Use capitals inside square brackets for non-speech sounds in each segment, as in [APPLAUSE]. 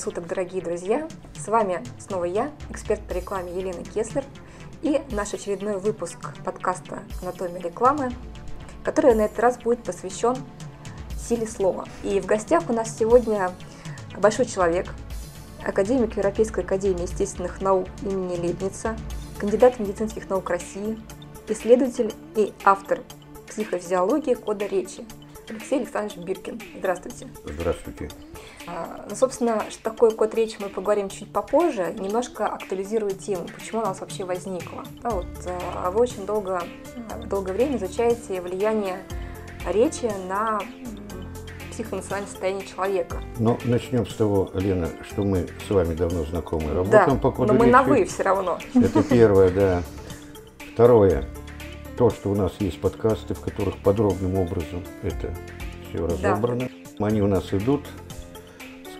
суток, дорогие друзья! С вами снова я, эксперт по рекламе Елена Кеслер, и наш очередной выпуск подкаста «Анатомия рекламы», который на этот раз будет посвящен силе слова. И в гостях у нас сегодня большой человек, академик Европейской академии естественных наук имени Лейбница, кандидат медицинских наук России, исследователь и автор психофизиологии кода речи Алексей Александрович Биркин. Здравствуйте. Здравствуйте. А, ну, собственно, что такое код речи, мы поговорим чуть попозже. Немножко актуализирую тему, почему она у нас вообще возникла. Да, вот, а, вы очень долго, долгое время изучаете влияние речи на психоэмоциональное состояние человека. Ну, начнем с того, Лена, что мы с вами давно знакомы, работаем да, по коду но мы речи. на «вы» все равно. Это первое, да. Второе, то, что у нас есть подкасты, в которых подробным образом это все разобрано. Да. Они у нас идут,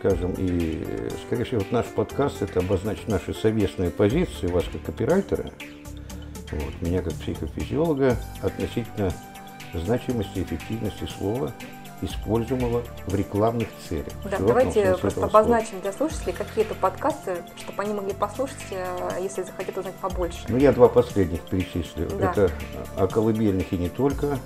скажем, и, скорее всего, вот наш подкаст это обозначит наши совместные позиции, вас как копирайтера, вот, меня как психофизиолога относительно значимости и эффективности слова, используемого в рекламных целях. Да, давайте просто обозначим для слушателей какие-то подкасты, чтобы они могли послушать, э, если захотят узнать побольше. Ну, я два последних перечислю. Да. Это о колыбельных и не только.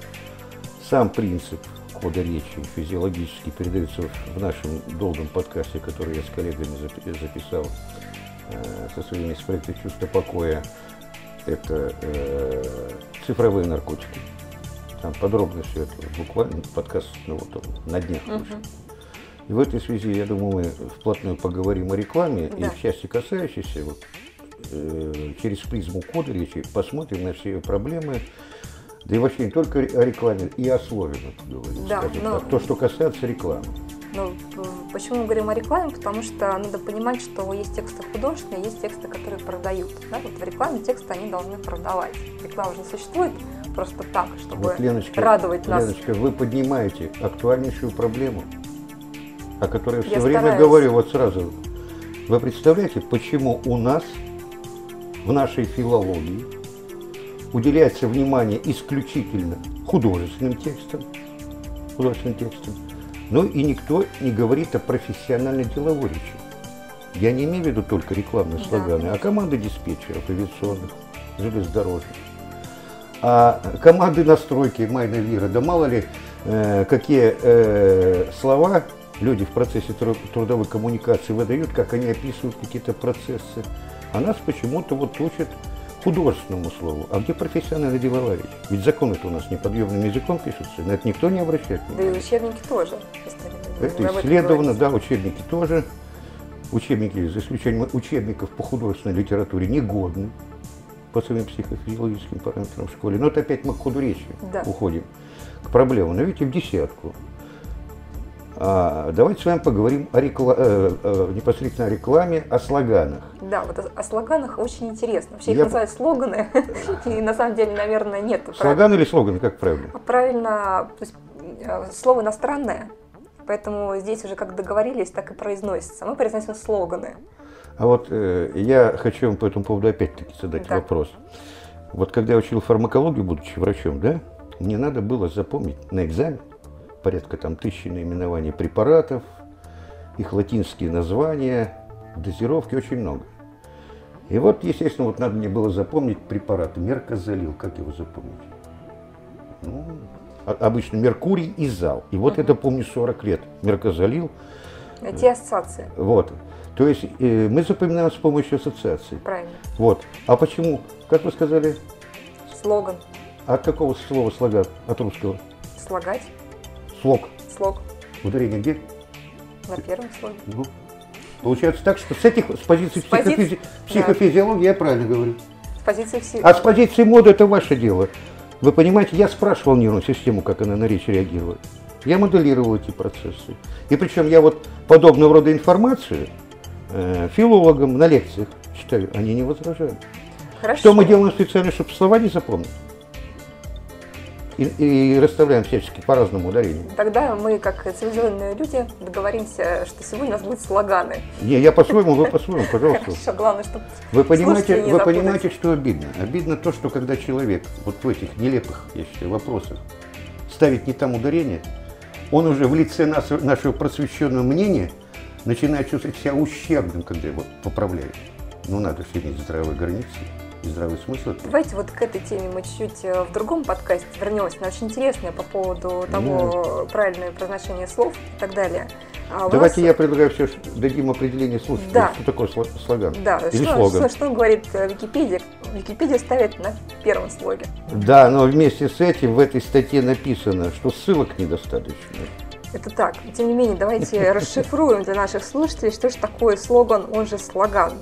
Сам принцип кода речи физиологически передается в нашем долгом подкасте, который я с коллегами записал э, со своими из проекта «Чувство покоя». Это э, цифровые наркотики. Там подробно все это, буквально подкаст ну, вот, на днях вышел. И в этой связи, я думаю, мы вплотную поговорим о рекламе да. и в части касающейся вот, э, через призму кода речи посмотрим на все ее проблемы, да и вообще не только о рекламе, и о слове, говорить, да, но... так. То, что касается рекламы. Ну, почему мы говорим о рекламе? Потому что надо понимать, что есть тексты художественные, есть тексты, которые продают. Да? Вот в рекламе тексты они должны продавать. Реклама же не существует просто так, чтобы вот, Леночка, радовать нас. Леночка, вы поднимаете актуальнейшую проблему, о которой я все я время стараюсь. говорю вот сразу. Вы представляете, почему у нас в нашей филологии уделяется внимание исключительно художественным текстам, художественным текстам, но и никто не говорит о профессиональной деловой речи. Я не имею в виду только рекламные да, слоганы, а команды диспетчеров, авиационных, железнодорожных. А команды настройки Майна Вира, да мало ли, э, какие э, слова люди в процессе трудовой коммуникации выдают, как они описывают какие-то процессы. А нас почему-то вот учат художественному слову, а где профессиональная деловая речь? Ведь закон это у нас неподъемным языком пишется, на это никто не обращает внимания. Да и учебники тоже. Это исследовано, да, учебники тоже. Учебники, за исключением учебников по художественной литературе, негодны по своим психофизиологическим параметрам в школе. Но это опять мы к ходу речи да. уходим, к проблемам. Но видите, в десятку. А, давайте с вами поговорим о рекла... э, э, непосредственно о рекламе, о слоганах. Да, вот о, слоганах очень интересно. Их Я... [LAUGHS] называют слоганы, [LAUGHS] и на самом деле, наверное, нет. Слоган или слоганы, как правильно? Правильно, э, слово иностранное, поэтому здесь уже как договорились, так и произносится. Мы произносим слоганы. А вот э, я хочу вам по этому поводу опять-таки задать да. вопрос. Вот когда я учил фармакологию, будучи врачом, да, мне надо было запомнить на экзамен порядка там тысячи наименований препаратов, их латинские названия, дозировки, очень много. И вот, естественно, вот надо мне было запомнить препарат меркозалил. Как его запомнить? Ну, обычно меркурий и зал. И вот это помню 40 лет. Меркозалил. Эти ассоциации. Вот. То есть э, мы запоминаем с помощью ассоциаций. Правильно. Вот. А почему? Как вы сказали? Слоган. От какого слова слога? От русского? Слагать. Слог. Слог. Ударение где? На первом слоге. Ну, получается так, что с этих, с позиции с психофизи... да. психофизиологии я правильно говорю. С позиции все. А с позиции моды это ваше дело. Вы понимаете, я спрашивал нервную систему, как она на речь реагирует. Я моделировал эти процессы. И причем я вот подобного рода информацию э, филологам на лекциях читаю, они не возражают. Хорошо. Что мы делаем специально, чтобы слова не запомнить? И, и расставляем всячески по разному ударению. Тогда мы, как цивилизованные люди, договоримся, что сегодня у нас будут слоганы. Не, я по-своему, вы по-своему, пожалуйста. Хорошо, главное, чтобы Вы понимаете, вы понимаете, что обидно? Обидно то, что когда человек вот в этих нелепых, я считаю, вопросах ставит не там ударение, он уже в лице нас, нашего просвещенного мнения начинает чувствовать себя ущербным, когда его поправляют. Ну, надо все иметь здравые границы и здравый смысл. Давайте вот к этой теме мы чуть-чуть э, в другом подкасте вернемся. Она очень интересная по поводу того, mm. правильное произношение слов и так далее. А Давайте нас... я предлагаю все, дадим определение слушателям, да. что такое слоган. Да, Или что, слоган. Что, что говорит э, Википедия? Википедия ставит на первом слоге. Да, но вместе с этим в этой статье написано, что ссылок недостаточно. Это так. Тем не менее, давайте расшифруем для наших слушателей, что же такое слоган, он же слоган.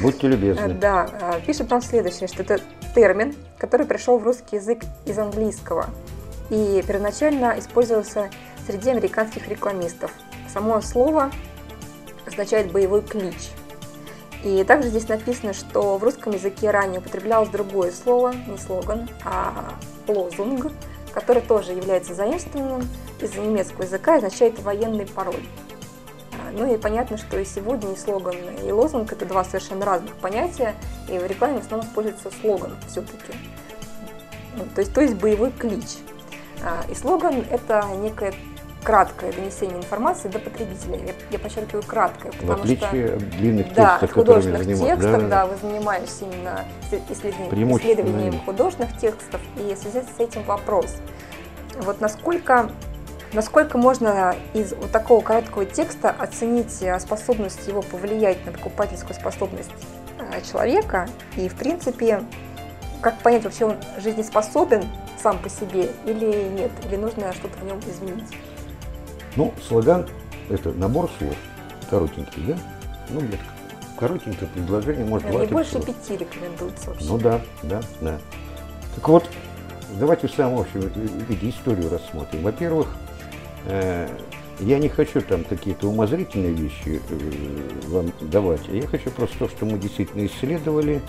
Будьте любезны. Да, э, пишет нам следующее, что это термин, который пришел в русский язык из английского и первоначально использовался среди американских рекламистов. Само слово означает боевой клич. И также здесь написано, что в русском языке ранее употреблялось другое слово, не слоган, а лозунг, который тоже является заимствованным из немецкого языка означает военный пароль. А, ну и понятно, что и сегодня и слоган, и лозунг – это два совершенно разных понятия, и в рекламе в основном используется слоган все-таки. Ну, то есть, то есть боевой клич. А, и слоган – это некое краткое донесение информации до потребителя. Я, я подчеркиваю краткое, потому в отличие что от длинных да, текстов, художественных текстов, да, да, вы занимаетесь именно исследованием, исследованием художественных текстов, и в связи с этим вопрос. Вот насколько Насколько можно из вот такого короткого текста оценить э, способность его повлиять на покупательскую способность э, человека и, в принципе, как понять, вообще он жизнеспособен сам по себе или нет, или нужно что-то в нем изменить? Ну, слоган – это набор слов, коротенький, да? Ну, где коротенькое предложение, может, Не больше слов. пяти рекомендуется вообще. Ну да, да, да. Так вот, давайте в самом общем виде историю рассмотрим. Во-первых, я не хочу там какие-то умозрительные вещи э, вам давать, а я хочу просто то, что мы действительно исследовали,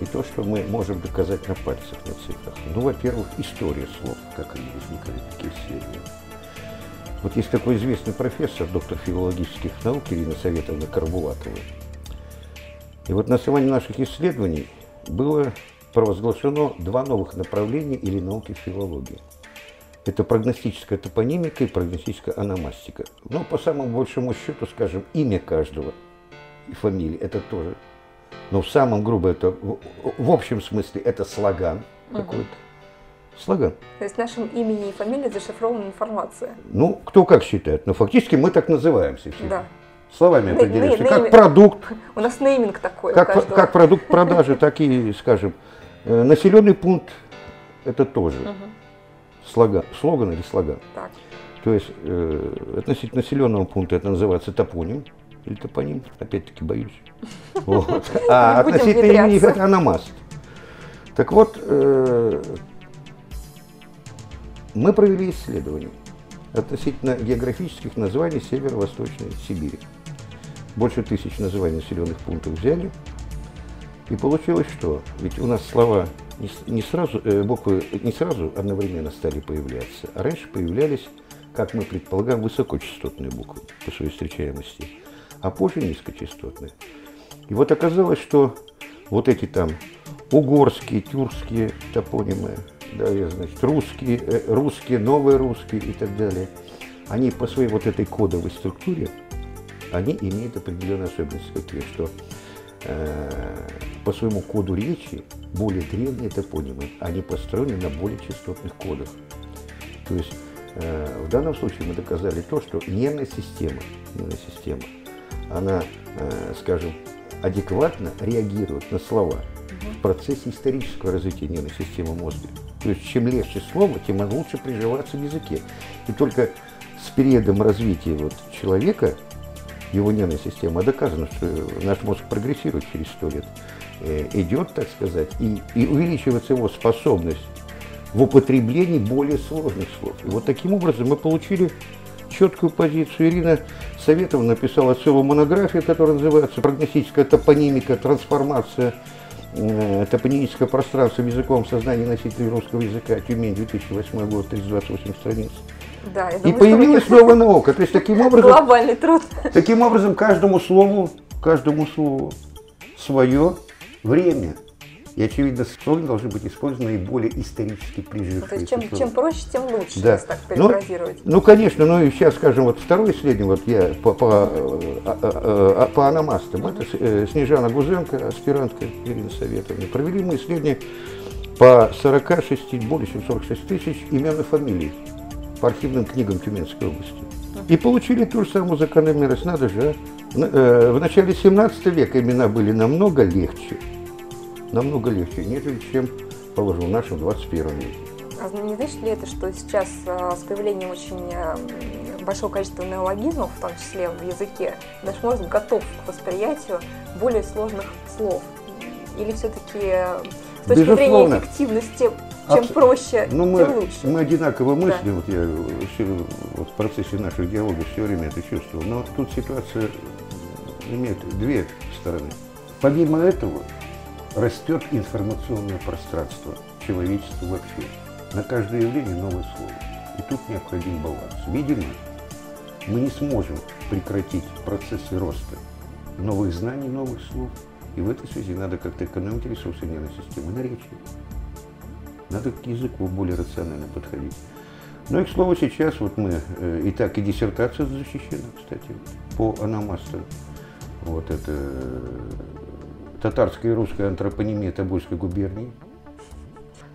и то, что мы можем доказать на пальцах, на цифрах. Ну, во-первых, история слов, как они возникали, такие исследования. Вот есть такой известный профессор, доктор филологических наук Ирина Советовна Карбулатова. И вот на основании наших исследований было провозглашено два новых направления или науки филологии. Это прогностическая топонимика и прогностическая аномастика. Но по самому большому счету, скажем, имя каждого и фамилия – это тоже. Но в самом грубо это, в, общем смысле, это слоган угу. какой-то слоган. То есть нашим имени и фамилией зашифрована информация. Ну, кто как считает, но фактически мы так называемся все. Да. Словами определимся. Как продукт. У нас нейминг такой. Как, как продукт продажи, так и, скажем, э, населенный пункт это тоже угу. Слоган, слоган или слоган. Так. То есть э, относительно населенного пункта это называется топоним или топоним, опять-таки боюсь. [LAUGHS] Вот. А относительно имени это аномаст. Так вот, э, мы провели исследование относительно географических названий северо-восточной Сибири. Больше тысяч названий населенных пунктов взяли. И получилось что? Ведь у нас слова не, не сразу, э, буквы не сразу одновременно стали появляться, а раньше появлялись, как мы предполагаем, высокочастотные буквы по своей встречаемости, а позже низкочастотные. И вот оказалось, что вот эти там угорские, тюркские топонимы, да, значит, русские, э, русские, новые русские и так далее, они по своей вот этой кодовой структуре, они имеют определенные особенности какие, что по своему коду речи более древние топонимы, они построены на более частотных кодах. То есть э, в данном случае мы доказали то, что нервная система, нервная система, она, э, скажем, адекватно реагирует на слова в процессе исторического развития нервной системы мозга. То есть чем легче слово, тем оно лучше приживается в языке. И только с периодом развития вот человека, его нервной системы, доказано, что наш мозг прогрессирует через сто лет, э, идет, так сказать, и, и увеличивается его способность в употреблении более сложных слов. И вот таким образом мы получили четкую позицию. Ирина Советовна написала целую монографию, которая называется «Прогностическая топонимика. Трансформация Э, топонимическое пространство языком сознания носителей русского языка, Тюмень, 2008 год, 328 страниц. Да, и появилась новая наука. То есть таким [LAUGHS] образом... Глобальный труд. Таким образом, каждому слову, каждому слову свое время. И, очевидно, слоги должны быть использованы наиболее исторически прижившиеся. То есть чем, чем проще, тем лучше, да. если так ну, перефразировать. Ну, ну, конечно, ну и сейчас, скажем, вот второе исследование, вот я по, по, а, а, по аномастам, mm-hmm. это э, Снежана Гузенко, аспирантка Ирина Советовна, провели мы исследование по 46, более чем 46 тысяч имен и фамилий по архивным книгам Тюменской области. И получили ту же самую закономерность, надо же, а? В начале 17 века имена были намного легче, намного легче, нежели чем, положим, в нашем 21 веке. А не значит ли это, что сейчас э, с появлением очень э, большого количества неологизмов, в том числе в языке, наш мозг готов к восприятию более сложных слов? Или все-таки с точки Безусловно. зрения эффективности, чем Абс... проще, ну, мы, тем лучше? Мы одинаково мыслим, да. вот я все, вот в процессе наших диалогов все время это чувствовал, но тут ситуация имеет две стороны. Помимо этого, растет информационное пространство человечества вообще. На каждое явление новое слово. И тут необходим баланс. Видимо, мы не сможем прекратить процессы роста новых знаний, новых слов. И в этой связи надо как-то экономить ресурсы нервной системы наречия. Надо к языку более рационально подходить. Ну и, к слову, сейчас вот мы, э, и так и диссертация защищена, кстати, по аномастам. Вот это татарская и русская антропонимия Тобольской губернии.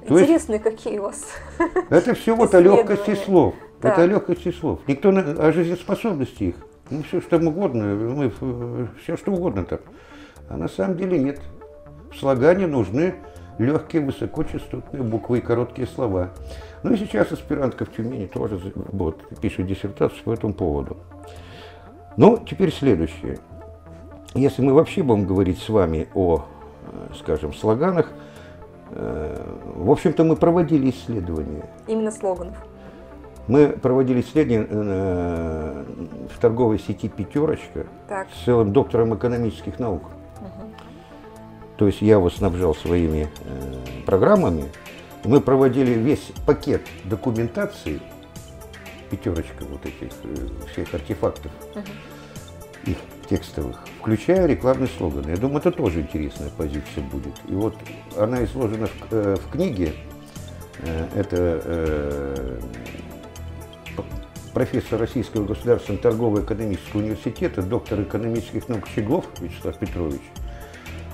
Интересные есть, какие у вас [LAUGHS] Это все вот о легкости слов. Да. Это о легкости слов. Никто о жизнеспособности их. Ну, все что угодно, мы, все что угодно так. А на самом деле нет. В слагании нужны легкие, высокочастотные буквы и короткие слова. Ну и сейчас аспирантка в Тюмени тоже вот, пишет диссертацию по этому поводу. Ну, теперь следующее. Если мы вообще будем говорить с вами о, э, скажем, слоганах, э, в общем-то, мы проводили исследования. Именно слоганов. Мы проводили исследование э, в торговой сети «Пятерочка» так. с целым доктором экономических наук. То есть я его снабжал своими программами. Мы проводили весь пакет документации, пятерочка вот этих всех артефактов, угу. их текстовых, включая рекламный слоган. Я думаю, это тоже интересная позиция будет. И вот она изложена в, э, в книге. Э, это э, профессор Российского государственного торгово-экономического университета, доктор экономических наук Щеглов Вячеслав Петрович.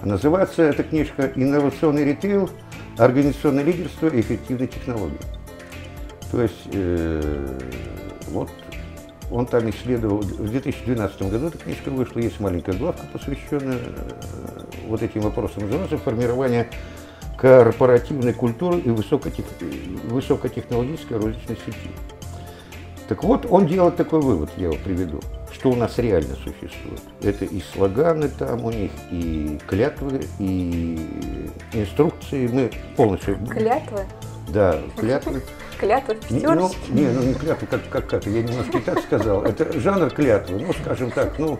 Называется эта книжка «Инновационный ритейл. Организационное лидерство и эффективные технологии». То есть э, вот он там исследовал, в 2012 году эта книжка вышла, есть маленькая главка, посвященная э, вот этим вопросам, называется «Формирование корпоративной культуры и высокотех... высокотехнологической розничной сети». Так вот, он делает такой вывод, я его приведу, что у нас реально существует. Это и слоганы там у них, и клятвы, и инструкции. Мы полностью... Клятвы? Да, [LAUGHS] клятвы. Клятва в Ну, не, ну не клятва, как, как, как, я немножко и так сказал. Это жанр клятвы, ну, скажем так, ну,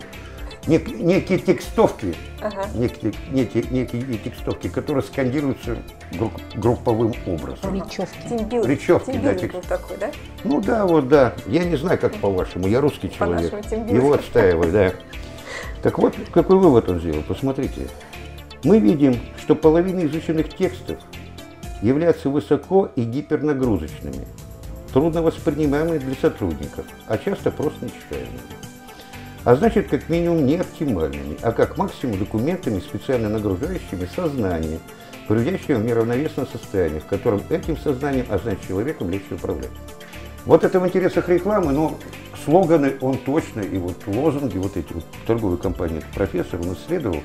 нек, некие текстовки, ага. некие, некие, некие текстовки, которые скандируются групп, групповым образом. Речевки. Тимбил, Речевки, да. Текст... такой, да? Ну да, вот, да. Я не знаю, как по-вашему, я русский человек. Его отстаиваю, да. Так вот, какой вывод он сделал, посмотрите. Мы видим, что половина изученных текстов являются высоко и гипернагрузочными, трудно воспринимаемыми для сотрудников, а часто просто нечитаемыми. А значит, как минимум не оптимальными, а как максимум документами, специально нагружающими сознание, приводящими в неравновесное состояние, в котором этим сознанием, а значит человеком легче управлять. Вот это в интересах рекламы, но слоганы он точно, и вот лозунги, вот эти вот торговые компании, профессор, он исследовал,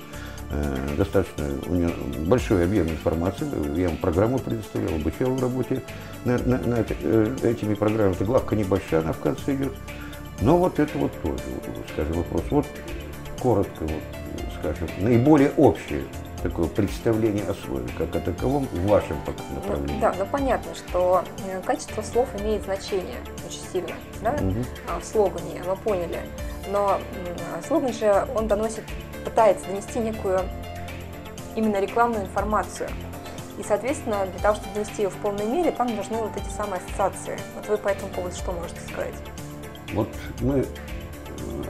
Э, достаточно у нее большой объем информации. Я ему программу предоставлял, обучал в работе на, на, на э, этими программами. Главка небольшая, она в конце идет. Но вот это вот тоже, скажем, вопрос. Вот коротко, вот, скажем, наиболее общее такое представление о слове, как о таковом в вашем направлении. Ну, да, ну понятно, что э, качество слов имеет значение очень сильно да? угу. в слогане, мы поняли. Но слоган же, он доносит пытается донести некую именно рекламную информацию. И, соответственно, для того, чтобы донести ее в полной мере, там нужны вот эти самые ассоциации. Вот вы по этому поводу что можете сказать? Вот мы э,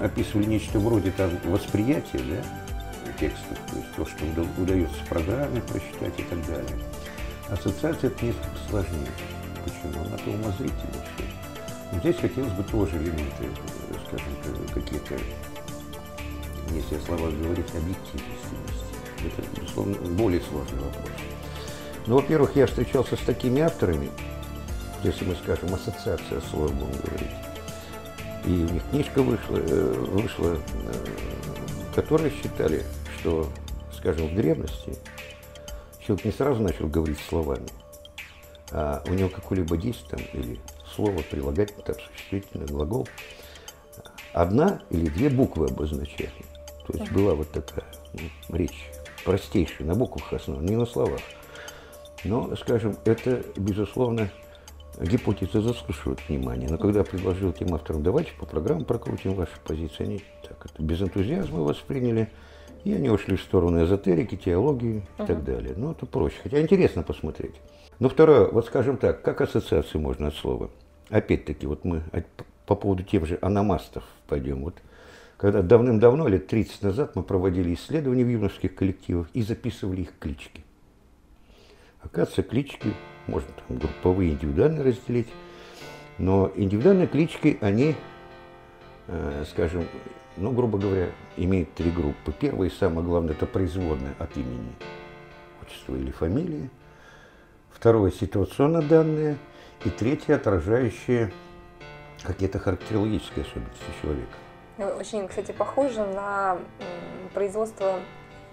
описывали нечто вроде там восприятия, да? текстах, то есть то, что удается в программе прочитать и так далее. Ассоциация это несколько сложнее. Почему? Она то умозрительнее все. здесь хотелось бы тоже элементы, э, скажем, какие-то, если о словах говорить, объективности Это, безусловно, более сложный вопрос. Ну, во-первых, я встречался с такими авторами, если мы скажем ассоциация слов будем говорить, и у них книжка вышла, э, вышла, э, которые считали, что, скажем, в древности человек не сразу начал говорить словами, а у него какое-либо действие там, или слово, прилагательное, там, существительное, глагол, одна или две буквы обозначали. То есть была вот такая ну, речь простейшая, на буквах основана, не на словах. Но, скажем, это, безусловно, гипотеза заслуживает внимания. Но когда предложил тем авторам, давайте по программе прокрутим ваши позиции, они так это без энтузиазма восприняли, и они ушли в сторону эзотерики, теологии и uh-huh. так далее. Ну, это проще. Хотя интересно посмотреть. Но второе, вот скажем так, как ассоциацию можно от слова? Опять-таки, вот мы по поводу тех же аномастов пойдем. Вот когда давным-давно, лет 30 назад, мы проводили исследования в юношеских коллективах и записывали их клички. Оказывается, клички можно там групповые, индивидуально разделить, но индивидуальные клички, они, э, скажем, ну, грубо говоря, имеют три группы. Первая и самое главное, это производная от имени, отчества или фамилии. Второе, ситуационно данные. И третье, отражающее какие-то характерологические особенности человека. Очень, кстати, похоже на производство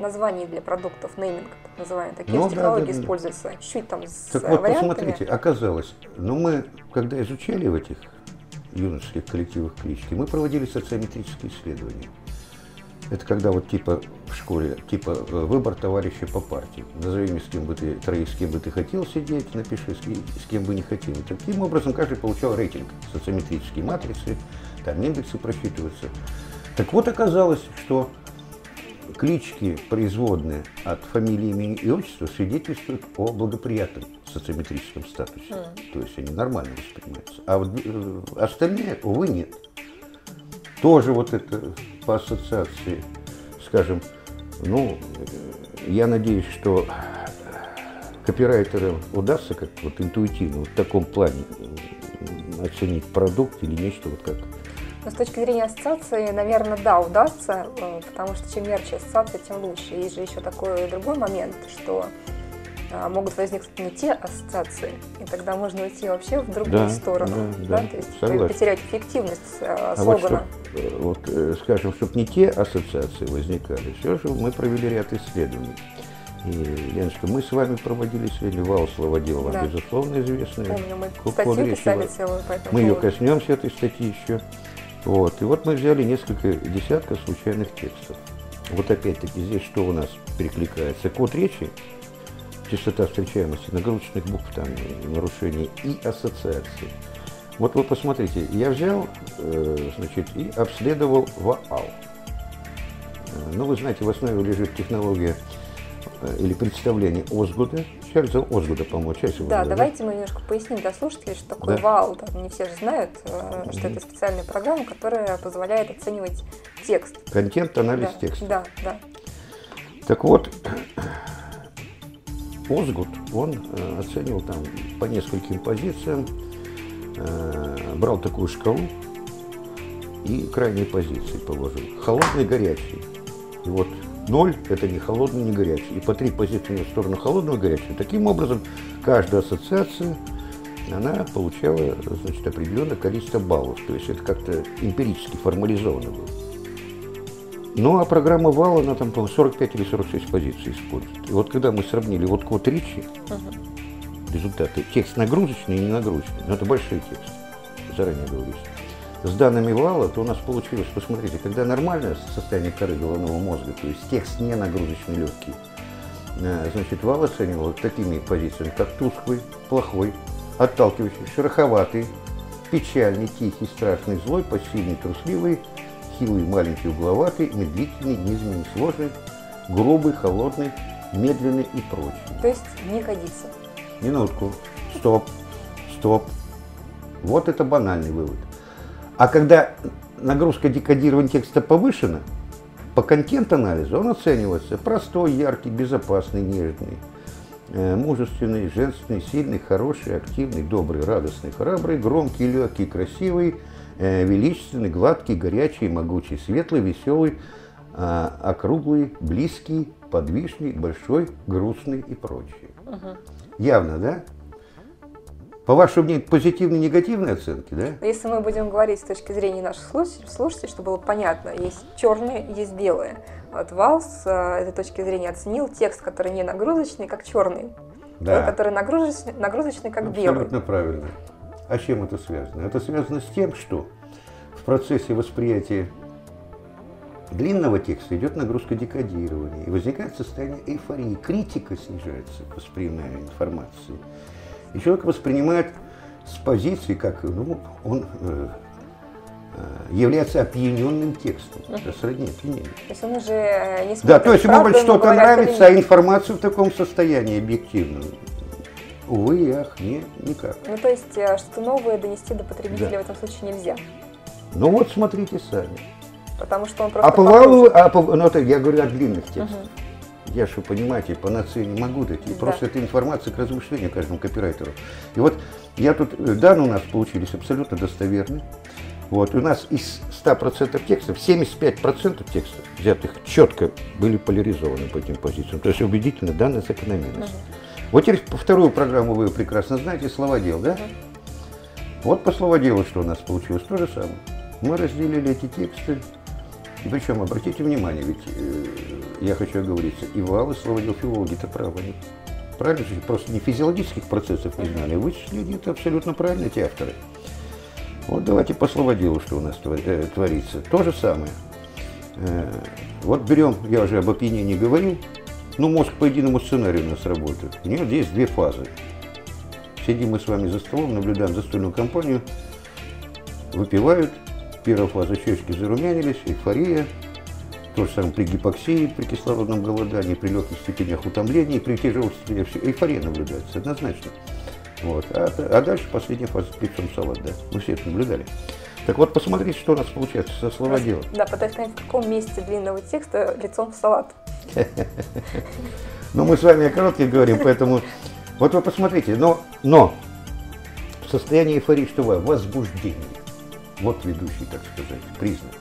названий для продуктов, нейминг, так называемый. Такие ну, технологии да, да, да. используются. Чуть там с Так вот, вариантами. посмотрите, оказалось, ну мы, когда изучали в этих юношеских коллективах клички, мы проводили социометрические исследования. Это когда вот типа в школе, типа э, выбор товарища по партии. Назови мне, с кем бы ты, троих, с кем бы ты хотел сидеть, напиши, с кем бы не хотел. И таким образом каждый получал рейтинг, социометрические матрицы, там индексы просчитываются. Так вот оказалось, что клички, производные от фамилии, имени и отчества, свидетельствуют о благоприятном социометрическом статусе. Mm. То есть они нормально воспринимаются. А вот э, остальные, увы, нет. Тоже вот это по ассоциации, скажем, ну, э, я надеюсь, что копирайтерам удастся как вот интуитивно, вот в таком плане оценить продукт или нечто вот как но с точки зрения ассоциации, наверное, да, удастся, э, потому что чем ярче ассоциация, тем лучше. Есть же еще такой другой момент, что а, могут возникнуть не те ассоциации, и тогда можно уйти вообще в другую да, сторону. Да, да, да, то есть согласен. потерять эффективность э, а слогана. Вот, чтоб, э, вот, скажем, чтобы не те ассоциации возникали, все же мы провели ряд исследований. И, Леночка, мы с вами проводили сегодня вал словодел, вам, да. безусловно, известная. Помню, мы статью писали целую по Мы ее коснемся, этой статьи еще. Вот. И вот мы взяли несколько десятков случайных текстов. Вот опять-таки здесь что у нас перекликается? Код речи, частота встречаемости нагрузочных букв, там, нарушений и ассоциации. Вот вы посмотрите, я взял, э, значит, и обследовал ВААЛ. Э, ну, вы знаете, в основе лежит технология э, или представление Озгуда, Чарльза Озгуда, по-моему, его. Да, давайте мы немножко поясним для слушателей, что такое да. ВАЛ. Да, не все же знают, mm-hmm. что это специальная программа, которая позволяет оценивать текст. Контент, анализ да, текста. Да, да. Так вот, [CLEARS THROAT] Озгуд, он э, оценивал там по нескольким позициям, э, брал такую шкалу и крайние позиции положил. Холодный, горячий. И вот Ноль – это не холодный, не горячий. И по три позиции в сторону холодного и горячего. Таким образом, каждая ассоциация она получала значит, определенное количество баллов. То есть это как-то эмпирически формализовано было. Ну, а программа ВАЛ, она там, по 45 или 46 позиций использует. И вот когда мы сравнили вот код uh-huh. результаты, текст нагрузочный и не нагрузочный, но это большой текст, заранее говорится с данными вала, то у нас получилось, посмотрите, когда нормальное состояние коры головного мозга, то есть текст не нагрузочный легкий, э, значит, вал оценивал такими позициями, как тусклый, плохой, отталкивающий, шероховатый, печальный, тихий, страшный, злой, пассивный, трусливый, хилый, маленький, угловатый, медлительный, низменный, сложный, грубый, холодный, медленный и прочее. То есть не годится. Минутку. Стоп. Стоп. Вот это банальный вывод. А когда нагрузка декодирования текста повышена, по контент-анализу он оценивается простой, яркий, безопасный, нежный, э, мужественный, женственный, сильный, хороший, активный, добрый, радостный, храбрый, громкий, легкий, красивый, э, величественный, гладкий, горячий, могучий, светлый, веселый, а, округлый, близкий, подвижный, большой, грустный и прочее. Угу. Явно, да? По вашему мнению, позитивные и негативные оценки, да? Если мы будем говорить с точки зрения наших слушателей, чтобы было понятно, есть черные, есть белые. Вот Валс с этой точки зрения оценил текст, который не нагрузочный, как черный, да. который нагрузочный, нагрузочный как Абсолютно белый. Абсолютно правильно. А с чем это связано? Это связано с тем, что в процессе восприятия длинного текста идет нагрузка декодирования, и возникает состояние эйфории, критика снижается воспринимаемой информации. И человек воспринимает с позиции, как ну, он э, э, является опьяненным текстом. Это сродни опьянению. То есть он уже э, не Да, то есть ему что-то нравится, а информацию в таком состоянии объективно. Увы и ах, не, никак. Ну, то есть э, что-то новое донести до потребителя да. в этом случае нельзя. Ну вот смотрите сами. Потому что он просто... А по валу, а по, ну, это я говорю о длинных текстах. Угу. Я же, понимаете, по нации не могу дать. И да. просто это информация к размышлению каждому копирайтеру. И вот я тут, э, данные у нас получились абсолютно достоверные. Вот, у нас из 100% текстов 75% текстов, взятых четко, были поляризованы по этим позициям. То есть убедительно данная закономерность. Угу. Вот теперь вторую программу вы прекрасно знаете, словодел, да? Угу. Вот по словоделу что у нас получилось, то же самое. Мы разделили эти тексты и причем, обратите внимание, ведь э, я хочу оговориться, и Вал, и Слободил филологи-то правы. Правильно просто не физиологических процессов не знали, а вычислили это абсолютно правильно эти авторы. Вот давайте по словоделу, что у нас э, творится. То же самое. Э, вот берем, я уже об опьянении говорил, ну мозг по единому сценарию у нас работает. У него есть две фазы. Сидим мы с вами за столом, наблюдаем застольную компанию, выпивают, Первая фаза щечки зарумянились, эйфория. То же самое при гипоксии, при кислородном голодании, при легких степенях утомления, при тяжелых степенях эйфория наблюдается, однозначно. Вот. А, а дальше последняя фаза лицом салат, да. Мы все это наблюдали. Так вот, посмотрите, что у нас получается со словоделом. Да, пытаюсь понять, в каком месте длинного текста лицом в салат. [LAUGHS] Ну, мы с вами о коротких говорим, поэтому... Вот вы посмотрите, но, но в состоянии эйфории что вы? Возбуждение. Вот ведущий, так сказать, признак.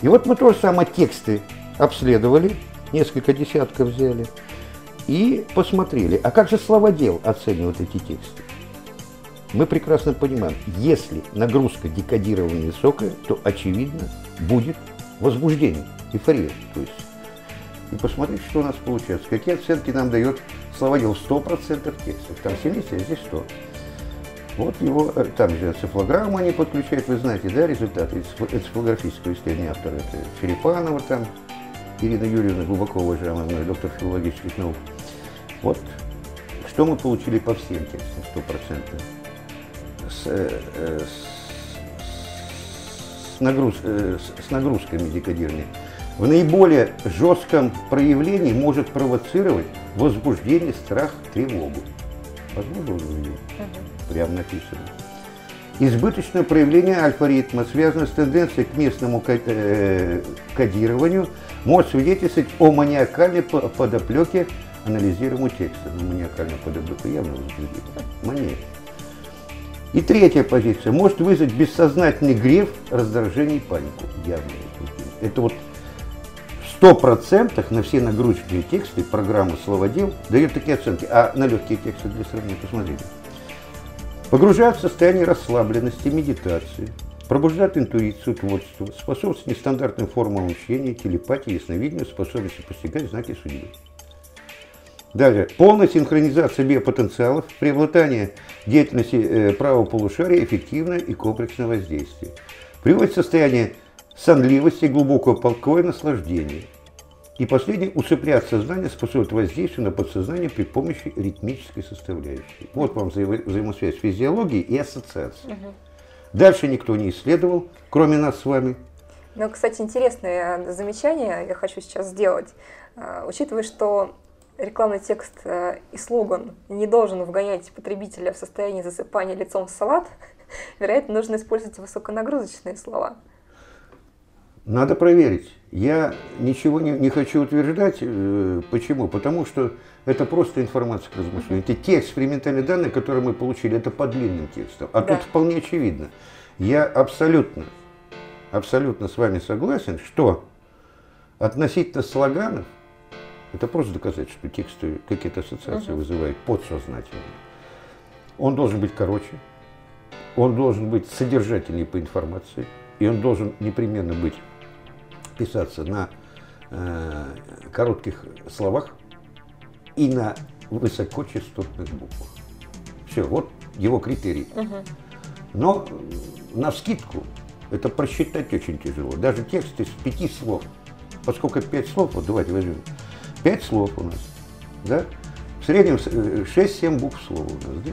И вот мы тоже самое тексты обследовали, несколько десятков взяли, и посмотрели, а как же словодел оценивает эти тексты? Мы прекрасно понимаем, если нагрузка декодирования высокая, то, очевидно, будет возбуждение, эйфория. То есть. И посмотрите, что у нас получается. Какие оценки нам дает словодел 100% текстов. Там 70, а здесь 100. Вот его, э, там же цифлограмму они подключают, вы знаете, да, результаты энцефалографического исследования автора, это Черепанова там, Ирина Юрьевна, глубоко уважаемая мной, доктор филологических наук. Вот что мы получили по всем текстам, стопроцентно. С, э, э, с, нагруз, с нагрузками декодирования. В наиболее жестком проявлении может провоцировать возбуждение, страх, тревогу. Возможно, вы увидели? Прямо написано. Избыточное проявление альфа-ритма связано с тенденцией к местному э, кодированию, может свидетельствовать о маниакальной подоплеке анализируемого текста. Ну, маниакальная подоплека явно возбудит. Мания. И третья позиция. Может вызвать бессознательный гнев, раздражение и панику. Явно. Это вот сто процентах на все нагрузочные тексты программа «Словодел» дает такие оценки. А на легкие тексты для сравнения посмотрите. Погружают в состояние расслабленности, медитации, пробуждают интуицию, творчество, способствуют нестандартным формам общения, телепатии, ясновидению, способности постигать знаки судьбы. Далее. Полная синхронизация биопотенциалов, преобладание деятельности э, правого полушария, эффективное и комплексное воздействие. Приводит в состояние сонливости, глубокого покоя, наслаждения. И последнее, усыплять сознание способствует воздействию на подсознание при помощи ритмической составляющей. Вот вам вза взаимосвязь физиологии и ассоциации. Угу. Дальше никто не исследовал, кроме нас с вами. Ну, кстати, интересное замечание я хочу сейчас сделать. А, учитывая, что рекламный текст э, и слоган не должен вгонять потребителя в состояние засыпания лицом в салат, [LAUGHS] вероятно, нужно использовать высоконагрузочные слова. Надо проверить. Я ничего не, не хочу утверждать. Э, почему? Потому что это просто информация к размышлению. Это те экспериментальные данные, которые мы получили, это по длинным текстам. А да. тут вполне очевидно. Я абсолютно, абсолютно с вами согласен, что относительно слоганов, это просто доказать, что тексты какие-то ассоциации угу. вызывают подсознательно. Он должен быть короче, он должен быть содержательнее по информации, и он должен непременно быть писаться на э, коротких словах и на высокочастотных буквах. Все, вот его критерий. Угу. Но на скидку это просчитать очень тяжело. Даже текст из пяти слов. Поскольку пять слов, вот давайте возьмем. Пять слов у нас, да? В среднем 6-7 букв слова у нас, да?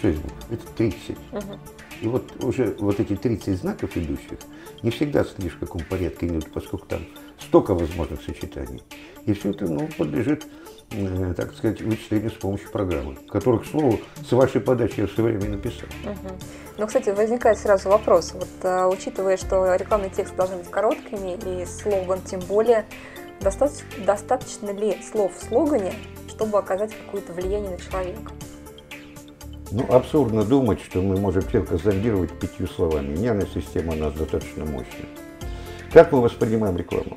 6 букв. Это 30. Угу. И вот уже вот эти 30 знаков идущих, не всегда следишь, в каком порядке идут, поскольку там столько возможных сочетаний. И все это ну, подлежит, э, так сказать, вычислению с помощью программы, которых, к слову, с вашей подачи я все время написал. Угу. Ну, кстати, возникает сразу вопрос. Вот, а, учитывая, что рекламный текст должен быть короткими, и слоган тем более, достаточно, достаточно ли слов в слогане, чтобы оказать какое-то влияние на человека? Ну, абсурдно думать, что мы можем человека зондировать пятью словами. Нервная система у нас достаточно мощная. Как мы воспринимаем рекламу?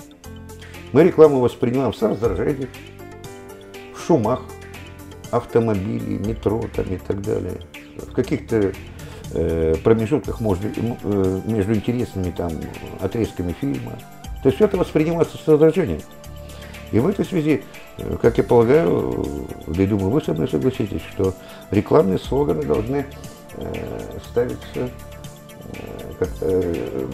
Мы рекламу воспринимаем с раздражением, в шумах, автомобилей, метро там и так далее. В каких-то э, промежутках между, э, между интересными там отрезками фильма. То есть все это воспринимается с раздражением. И в этой связи, как я полагаю, я думаю, вы со мной согласитесь, что рекламные слоганы должны э, ставиться, э,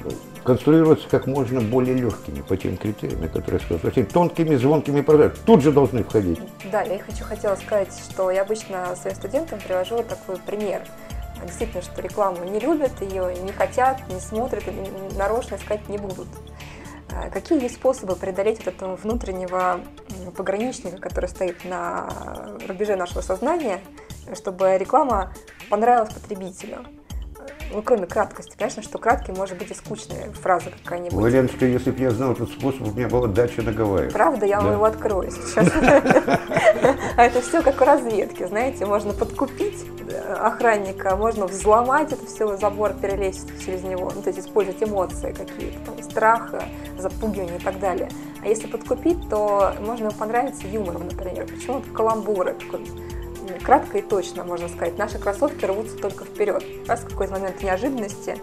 конструироваться как можно более легкими по тем критериям, которые я сказал. Очень тонкими, звонкими продажами. Тут же должны входить. Да, я хочу хотела сказать, что я обычно своим студентам привожу такой пример. Действительно, что рекламу не любят, ее не хотят, не смотрят, нарочно искать не будут. А какие есть способы преодолеть вот этого внутреннего пограничника, который стоит на рубеже нашего сознания, чтобы реклама понравилась потребителю? Ну, кроме краткости. Конечно, что краткий может быть и скучная фраза какая-нибудь. Ой, Леночка, если бы я знал этот способ, у меня была дача на Гавайях. Правда? Я вам его открою сейчас. А это все как в разведке, знаете, можно подкупить охранника, можно взломать это все, забор перелезть через него, ну, то есть использовать эмоции какие-то, там, страха, запугивание и так далее. А если подкупить, то можно ему понравиться юмором, например. Почему это каламбуры, такой кратко и точно, можно сказать. Наши кроссовки рвутся только вперед. Раз в какой-то момент неожиданности,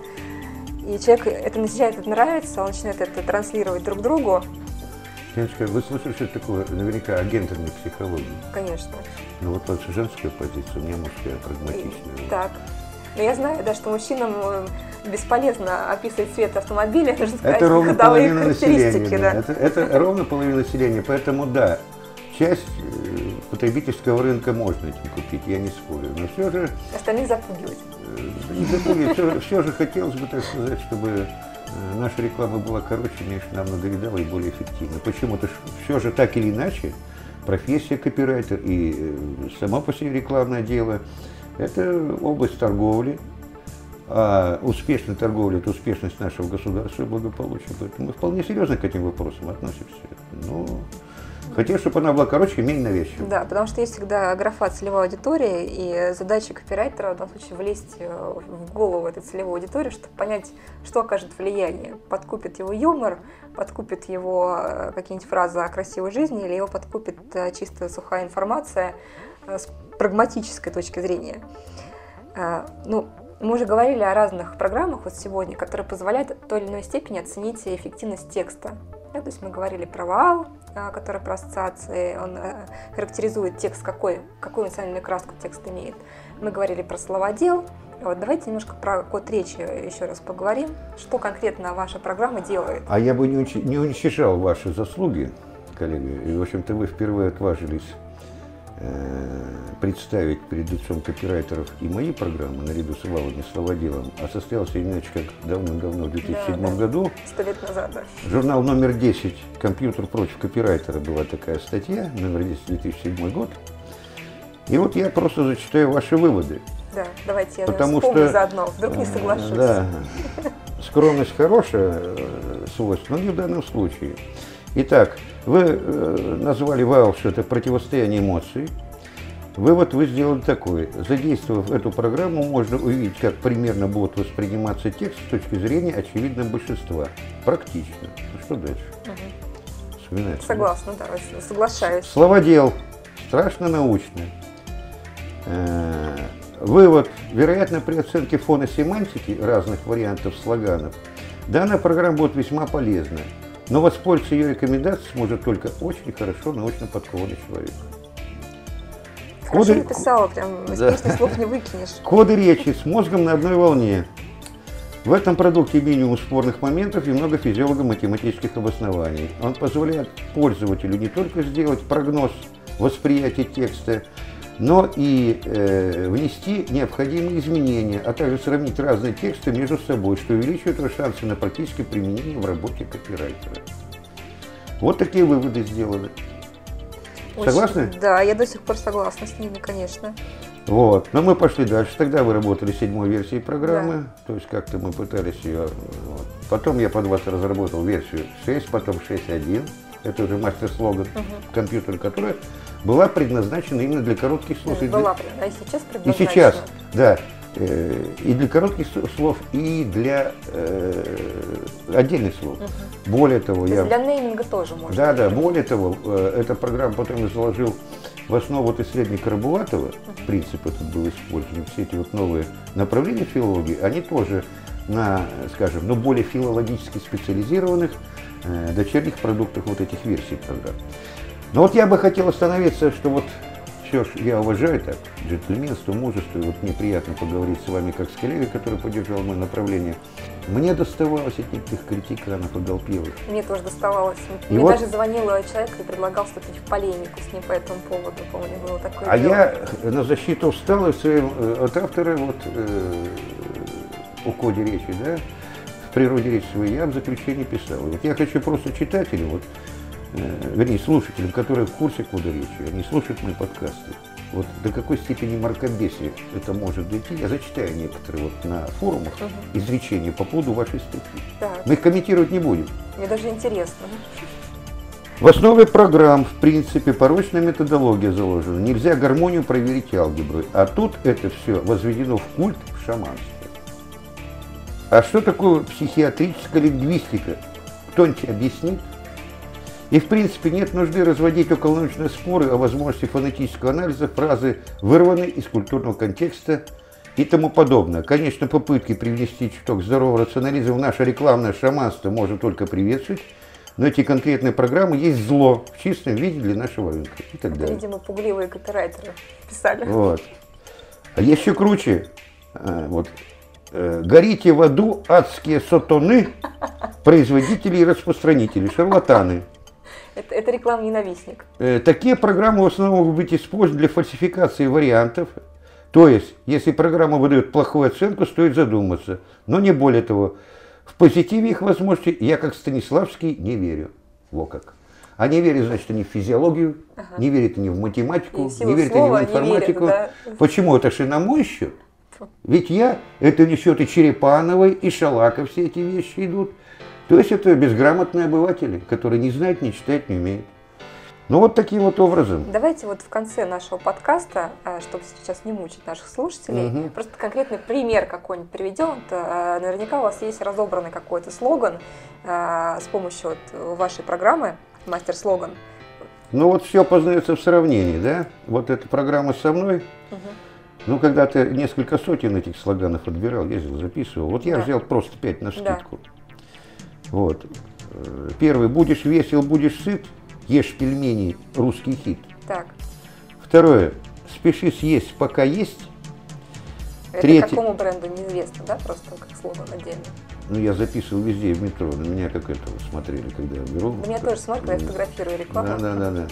и человек это начинает это нравится, он начинает это транслировать друг другу. Леночка, вы слышали, что это такое наверняка агентурной психологии? Конечно. Ну вот ваша женская позиция, у меня мужская, прагматичная. И, так. Но я знаю, да, что мужчинам э, бесполезно описывать цвет автомобиля, нужно сказать, это ровно половина населения. Да. Да. Это, это ровно половина населения, поэтому да, часть потребительского рынка можно этим купить, я не спорю. Но все же... Остальных запугивать. Э, не запугивать, все, все же хотелось бы, так сказать, чтобы э, наша реклама была короче, меньше нам надоедала и более эффективна. Почему-то все же так или иначе профессия копирайтер и само по себе рекламное дело – это область торговли, а успешная торговля – это успешность нашего государства и благополучия. Поэтому мы вполне серьезно к этим вопросам относимся. Но Хотел, чтобы она была короче и менее навязчивой. Да, потому что есть всегда графа целевой аудитории, и задача копирайтера в данном случае влезть э, в голову этой целевой аудитории, чтобы понять, что окажет влияние. Подкупит его юмор, подкупит его э, какие-нибудь фразы о красивой жизни, или его подкупит э, чисто сухая информация с прагматической точки зрения. Ну, мы уже говорили о разных программах вот сегодня, которые позволяют в той или иной степени оценить эффективность текста. Да, то есть мы говорили про вал, а, который про ассоциации, он э, характеризует текст, какой, какую национальную краску текст имеет. Мы говорили про словодел. Вот давайте немножко про код речи еще раз поговорим. Что конкретно ваша программа делает? А я бы не, уничтожал ваши заслуги, коллеги. И, в общем-то, вы впервые отважились представить перед лицом копирайтеров и мои программы наряду с и Словоделом, а состоялся иначе как давным-давно, в 2007 да, да. году. Сто лет назад, да. Журнал номер 10 «Компьютер против копирайтера» была такая статья, номер 10, 2007 год. И вот я просто зачитаю ваши выводы. Да, давайте я Потому что, заодно, вдруг не э, соглашусь. Да. [LAUGHS] скромность хорошая свойство, но не в данном случае. Итак, вы назвали вау, что это противостояние эмоций. Вывод вы сделали такой. Задействовав эту программу, можно увидеть, как примерно будет восприниматься текст с точки зрения очевидно большинства. Практично. Ну что дальше? Угу. Вспоминается. Согласна, да, соглашаюсь. Словодел. Страшно научно. Э, вывод. Вероятно, при оценке фона семантики разных вариантов слоганов данная программа будет весьма полезна. Но воспользоваться ее рекомендацией сможет только очень хорошо научно подкованный человек. Коды... написала, прям из да. слов не выкинешь. [LAUGHS] Коды речи с мозгом на одной волне. В этом продукте минимум спорных моментов и много физиолого-математических обоснований. Он позволяет пользователю не только сделать прогноз восприятия текста, но и э, внести необходимые изменения, а также сравнить разные тексты между собой, что увеличивает его шансы на практическое применение в работе копирайтера. Вот такие выводы сделаны. Очень, Согласны? Да, я до сих пор согласна с ними, конечно. Вот. Но мы пошли дальше. Тогда вы работали седьмой версией программы, да. то есть как-то мы пытались ее... Вот. Потом я под вас разработал версию 6, потом 6.1. Это уже мастер-слоган угу. компьютера, которая была предназначена именно для коротких слов. Была, а и сейчас. И сейчас, да. Э, и для коротких слов, и для э, отдельных слов. Угу. Более того, То я... для нейминга тоже можно. Да, да, более того, э, эта программа потом я заложил в основу вот исследования Карабулатова, угу. принцип этот был использован, все эти вот новые направления филологии, они тоже на, скажем, ну, более филологически специализированных дочерних продуктах вот этих версий программ. Но вот я бы хотел остановиться, что вот все ж я уважаю так, джентльменство, мужество, и вот мне приятно поговорить с вами как с коллегой, который поддержал мое направление. Мне доставалось от неких критиканов оголпелых. Мне тоже доставалось. И мне вот... даже звонил человек и предлагал вступить в полемику с ним по этому поводу, помню, было такое А дело. я на защиту встал и своим, э, от автора вот э, о коде речи, да, природе речи своей я в заключении писал. И вот я хочу просто читателю, вот Э, вернее, слушателям, которые в курсе кода речи, они слушают мои подкасты. Вот до какой степени маркобесия это может дойти, я зачитаю некоторые вот на форумах угу. изречения по поводу вашей статьи. Мы их комментировать не будем. Мне даже интересно. В основе программ, в принципе, порочная методология заложена. Нельзя гармонию проверить алгеброй. А тут это все возведено в культ в шаманстве. А что такое психиатрическая лингвистика? Кто-нибудь объяснит? И, в принципе, нет нужды разводить околонаучные споры о возможности фонетического анализа фразы, вырванной из культурного контекста и тому подобное. Конечно, попытки привнести чуток здорового рационализма в наше рекламное шаманство можно только приветствовать, но эти конкретные программы есть зло в чистом виде для нашего рынка и так далее. видимо, пугливые копирайтеры писали. Вот. А еще круче, э, вот, горите в аду адские сотоны, производители и распространители, шарлатаны. Это, это реклам-ненавистник. Э, такие программы в основном могут быть использованы для фальсификации вариантов. То есть, если программа выдает плохую оценку, стоит задуматься. Но не более того. В позитиве их возможности я, как Станиславский, не верю. Во как. А не верят, значит, они в физиологию, ага. не верят они в математику, не верят они в информатику. Верят, да. Почему? Это же на мой счет. Ведь я, это не счет и Черепановой, и Шалака все эти вещи идут. То есть это безграмотные обыватели, которые не знают, не читать, не умеют. Ну вот таким вот образом. Давайте вот в конце нашего подкаста, а, чтобы сейчас не мучить наших слушателей, угу. просто конкретный пример какой-нибудь приведем. А, наверняка у вас есть разобранный какой-то слоган а, с помощью вот вашей программы «Мастер-слоган». Ну вот все познается в сравнении, да? Вот эта программа со мной, угу. Ну когда ты несколько сотен этих слоганов отбирал, ездил, записывал. Вот я да. взял просто пять на скидку. Да. Вот. Э, первый. Будешь весел, будешь сыт, ешь пельмени, русский хит. Так. Второе. Спеши съесть, пока есть. Это Третье. какому бренду неизвестно, да? Просто как слово отдельно. Ну, я записывал везде, в метро. На меня как это смотрели, когда я беру. Меня тоже я фотографирую рекламу. Да, да, да, да.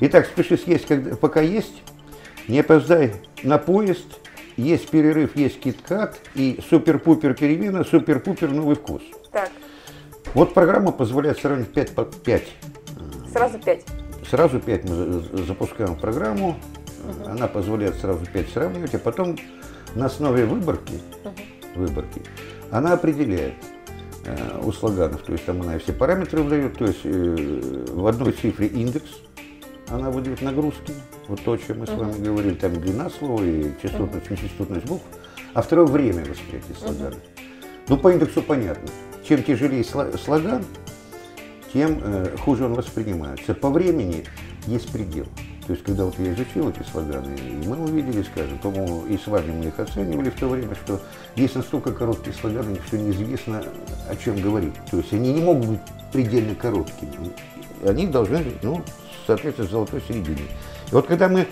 Итак, спеши съесть, когда, пока есть. Не опоздай на поезд. Есть перерыв, есть киткат. И супер-пупер перемена, супер-пупер новый вкус. Так. Вот программа позволяет сравнить 5 по 5. Сразу 5? Сразу 5 мы запускаем программу. Угу. Она позволяет сразу 5 сравнивать, а потом на основе выборки, угу. выборки она определяет, э, у слоганов. То есть там она все параметры выдает, то есть э, в одной цифре индекс, она выдает нагрузки, вот то, о чем мы с вами говорили, там длина слова и частотность, нечастотность букв, а второе время восприятия слогана. Ну, по индексу понятно. Чем тяжелее слоган, тем э, хуже он воспринимается. По времени есть предел. То есть, когда вот я изучил эти слоганы, и мы увидели, скажем, по-моему, и с вами мы их оценивали в то время, что есть настолько короткие слоганы, что неизвестно, о чем говорить. То есть, они не могут быть предельно короткими. Они должны, ну, соответствовать золотой середине. И вот когда мы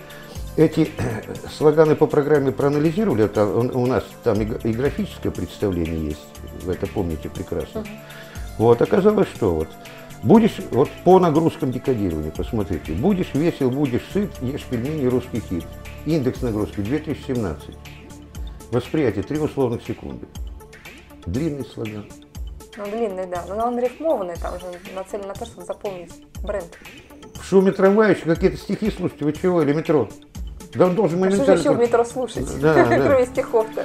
эти [CLEARS THROAT] слоганы по программе проанализировали, это у нас там и графическое представление есть, вы это помните прекрасно. Вот, оказалось, что вот Будешь, вот по нагрузкам декодирования, посмотрите, будешь весел, будешь сыт, ешь пельмени, русский хит. Индекс нагрузки 2017. Восприятие 3 условных секунды. Длинный слоган. Ну, длинный, да. Но он рифмованный, там уже нацелен на то, чтобы запомнить бренд. В шуме трамвая еще какие-то стихи слушайте, вы чего, или метро? Да он должен моментально... А что еще в метро слушать, [LAUGHS] да, кроме стихов-то?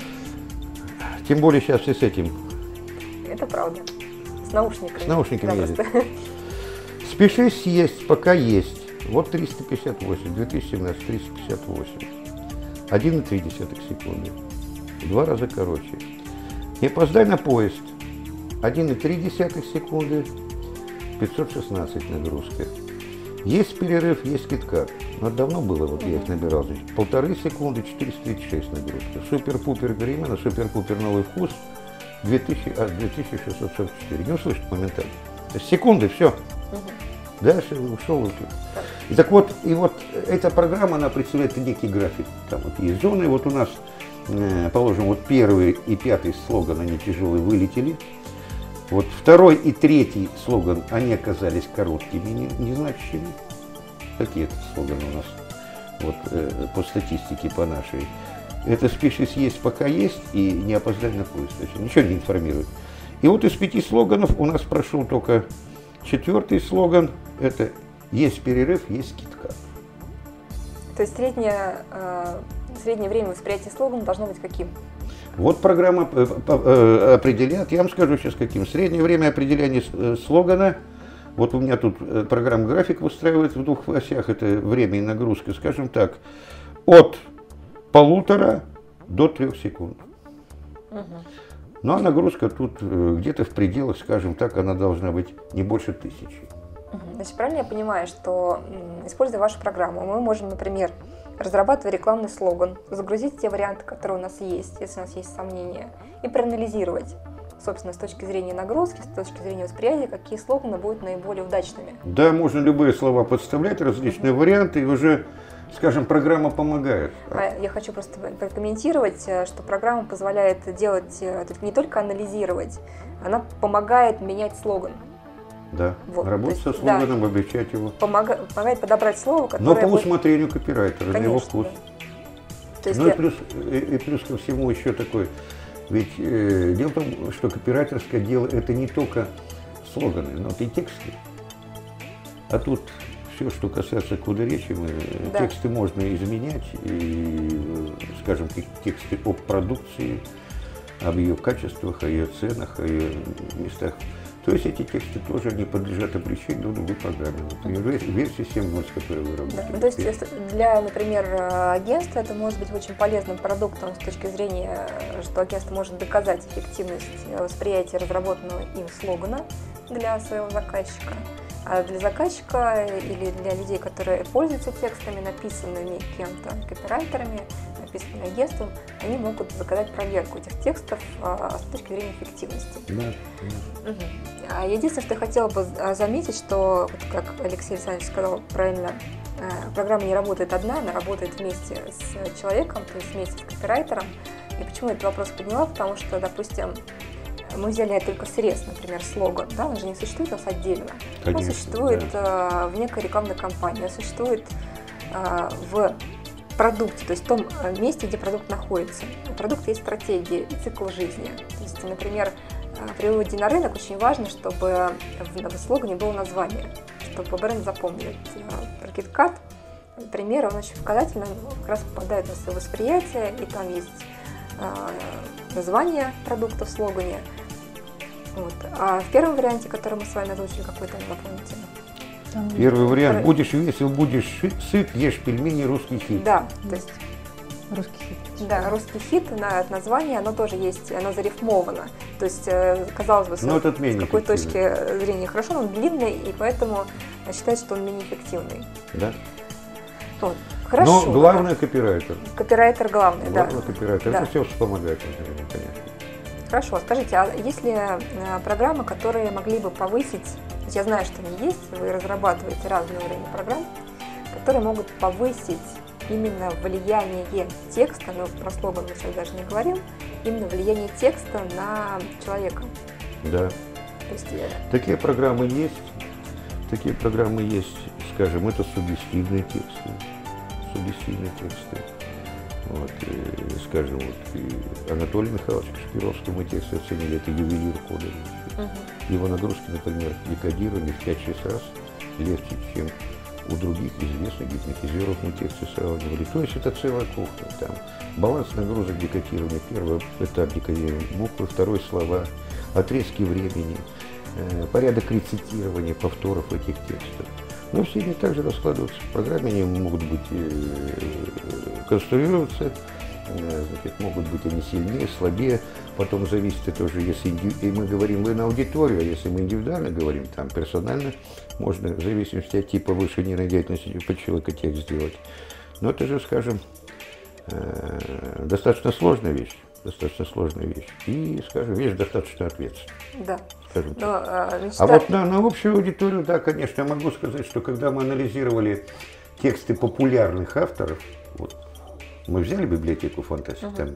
Тем более сейчас и с этим. Это правда. С наушниками. С наушниками ездит. [LAUGHS] Спеши съесть, пока есть. Вот 358, 2017, 358. 1,3 секунды. В два раза короче. Не опоздай на поезд. 1,3 секунды. 516 нагрузка. Есть перерыв, есть киткат. Но давно было, вот я их набирал. Значит, полторы секунды, 436 нагрузка. Супер-пупер перемена, супер-пупер новый вкус – 2000, а, 2644. Не услышит моментально. То есть секунды, все. Угу. Дальше ушел. Вот. И так вот, и вот эта программа, она представляет некий график. Там вот есть зоны, вот у нас, э, положим, вот первый и пятый слоган, они тяжелые, вылетели. Вот второй и третий слоган, они оказались короткими, не, незначащими. Какие это слоганы у нас вот, э, по статистике, по нашей. Это спеши съесть, пока есть, и не опоздай на поезд. Есть ничего не информирует. И вот из пяти слоганов у нас прошел только четвертый слоган. Это есть перерыв, есть скидка. То есть среднее, э, среднее время восприятия слогана должно быть каким? Вот программа э, э, определяет, я вам скажу сейчас каким. Среднее время определения э, слогана, вот у меня тут программа график выстраивает в двух осях, это время и нагрузка, скажем так, от полутора до трех секунд. Угу. Ну а нагрузка тут где-то в пределах, скажем так, она должна быть не больше тысячи. Значит, правильно я понимаю, что используя вашу программу, мы можем, например, разрабатывая рекламный слоган, загрузить те варианты, которые у нас есть, если у нас есть сомнения, и проанализировать, собственно, с точки зрения нагрузки, с точки зрения восприятия, какие слоганы будут наиболее удачными. Да, можно любые слова подставлять, различные угу. варианты, и уже скажем, программа помогает. А я хочу просто прокомментировать, э, что программа позволяет делать, э, не только анализировать, она помогает менять слоган. Да, вот, работать со слоганом, да, облегчать его. Помогает, помогает подобрать слово, которое... Но по будет... усмотрению копирайтера, Конечно, на его вкус. Да. То есть ну я... и, плюс, и, и плюс ко всему еще такой, ведь э, дело в том, что копирайтерское дело это не только слоганы, но и тексты. А тут все, что касается кода речи, мы, да. тексты можно изменять, и, скажем, тексты об продукции, об ее качествах, о ее ценах, о ее местах. То есть эти тексты тоже не подлежат обличению в другой программе. Вот, версия 7.0, с которой вы работаете. Да. То есть для, например, агентства это может быть очень полезным продуктом с точки зрения, что агентство может доказать эффективность восприятия разработанного им слогана для своего заказчика. А для заказчика или для людей, которые пользуются текстами, написанными кем-то, копирайтерами, написанными агентством, они могут заказать проверку этих текстов а, с точки зрения эффективности. Да, да. Угу. Единственное, что я хотела бы а, заметить, что, вот как Алексей Александрович сказал правильно, э, программа не работает одна, она работает вместе с человеком, то есть вместе с копирайтером. И почему я этот вопрос подняла? Потому что, допустим, мы взяли только срез, например, слоган, да, он же не существует у нас отдельно. Конечно, он существует да. э, в некой рекламной кампании, он существует э, в продукте, то есть в том э, месте, где продукт находится. У продукта есть стратегия и цикл жизни. То есть, например, э, при выводе на рынок очень важно, чтобы в слогане было название, чтобы бренд запомнил. Про KitKat, пример, он очень показательный, как раз попадает на свое восприятие, и там есть э, название продукта в слогане, Вот. А в первом варианте, который мы с вами озвучили, какой там, напомните? Там Первый вариант. Будешь весел, будешь сыт, ешь пельмени, русский хит. Да, то есть Русский хит. Да, русский хит, на название, оно тоже есть, оно зарифмовано. То есть, э, казалось бы, с, но этот с какой точки зрения хорошо, но он длинный, и поэтому считается, что он менее эффективный. Да. Вот. Хорошо. Но главное копирайтер. Копирайтер главный, главное, да. Главное копирайтер. Да. Это все вспомогает, конечно. Хорошо, скажите, а есть ли э, программы, которые могли бы повысить, я знаю, что они есть, вы разрабатываете разные уровни программ, которые могут повысить именно влияние текста, но про слоган мы сейчас даже не говорим, именно влияние текста на человека. Да. То есть, э, такие программы есть, такие программы есть, скажем, это субъективные тексты, субъективные тексты. Вот, и, скажем, вот, Анатолий Михайлович Кашпировский мы тексты оценили, это ювелир кода. Угу. Его нагрузки, например, декодировали в 5-6 раз легче, чем у других известных гипнотизеров мы тексты сравнивали. То есть это целая кухня. Там баланс нагрузок декодирования. Первый этап декодирования буквы, второй слова, отрезки времени, э, порядок рецитирования, повторов этих текстов. Но все они также раскладываются в программе, они могут быть э, конструироваться Э, значит, могут быть они сильнее, слабее. Потом зависит это уже, если и мы говорим вы на аудиторию, а если мы индивидуально говорим, там персонально, можно в зависимости от типа высшей нейронной деятельности по человека текст сделать. Но это же, скажем, э, достаточно сложная вещь. Достаточно сложная вещь. И, скажем, вещь достаточно ответственная. Да. Скажем так. Но, а, мечта... а вот на, на общую аудиторию, да, конечно, я могу сказать, что когда мы анализировали тексты популярных авторов, вот, мы взяли библиотеку фантастики, uh-huh. там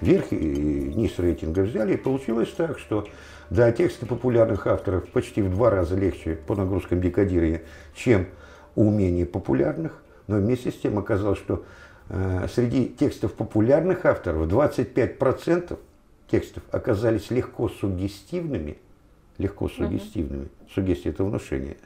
верх и низ рейтинга взяли, и получилось так, что да, тексты популярных авторов почти в два раза легче по нагрузкам декодирования, чем у менее популярных, но вместе с тем оказалось, что э, среди текстов популярных авторов 25% текстов оказались легко суггестивными, легко суггестивными, uh-huh. суггестия это внушение,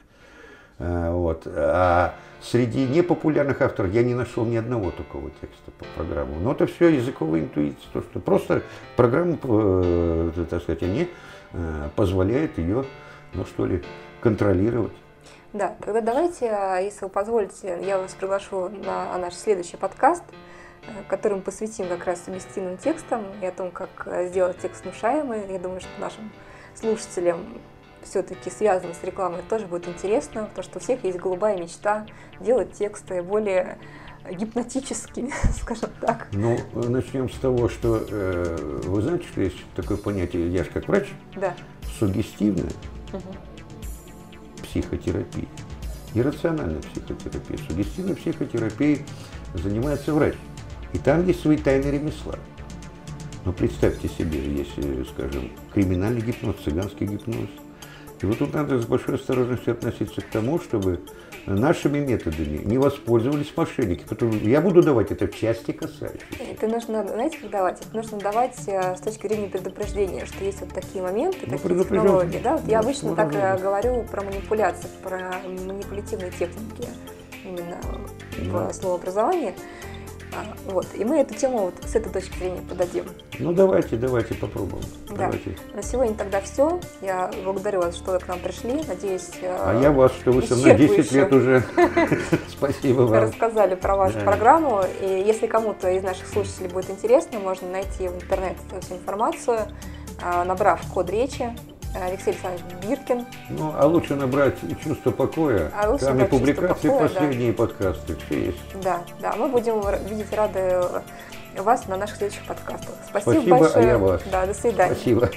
вот, а Среди непопулярных авторов я не нашел ни одного такого текста по программу. Но это все языковая интуиция. То, что просто программа, э, так сказать, они э, позволяют ее, ну что ли, контролировать. Да, тогда давайте, если вы позволите, я вас приглашу на наш следующий подкаст, э, который мы посвятим как раз совместимым текстам и о том, как сделать текст внушаемый. Я думаю, что нашим слушателям все-таки связано с рекламой, тоже будет интересно, потому что у всех есть голубая мечта делать тексты более гипнотическими, [LAUGHS] скажем так. Ну, начнем с того, что э, вы знаете, что есть такое понятие, я же как врач, да. сугестивная угу. психотерапия, иррациональная психотерапия. Сугестивной психотерапией занимается врач. И там есть свои тайны ремесла. Но представьте себе, если, скажем, криминальный гипноз, цыганский гипноз – и вот тут надо с большой осторожностью относиться к тому, чтобы нашими методами не воспользовались мошенники. Потому я буду давать это в части касающейся. Это нужно, знаете, как давать? Это нужно давать э, с точки зрения предупреждения, что есть вот такие моменты, ну, такие технологии. Да? Вот я обычно так э, говорю про манипуляции, про манипулятивные техники именно в словообразовании. А, вот. И мы эту тему вот с этой точки зрения подадим. Ну давайте, давайте попробуем. Да. Давайте. На сегодня тогда все. Я благодарю вас, что вы к нам пришли. Надеюсь, А я вас, что вы со мной 10 лет уже. [LAUGHS] Спасибо вам. Рассказали про вашу программу. И если кому-то из наших слушателей будет интересно, можно найти в интернете всю информацию, а, набрав код речи Алексей Александрович Биркин. Ну, а лучше набрать чувство покоя. А лучше Там и публикации покоя, последние да. подкасты, все есть. Да, да, мы будем видеть рады вас на наших следующих подкастах. Спасибо, Спасибо большое. А я вас. Да, до свидания. Спасибо.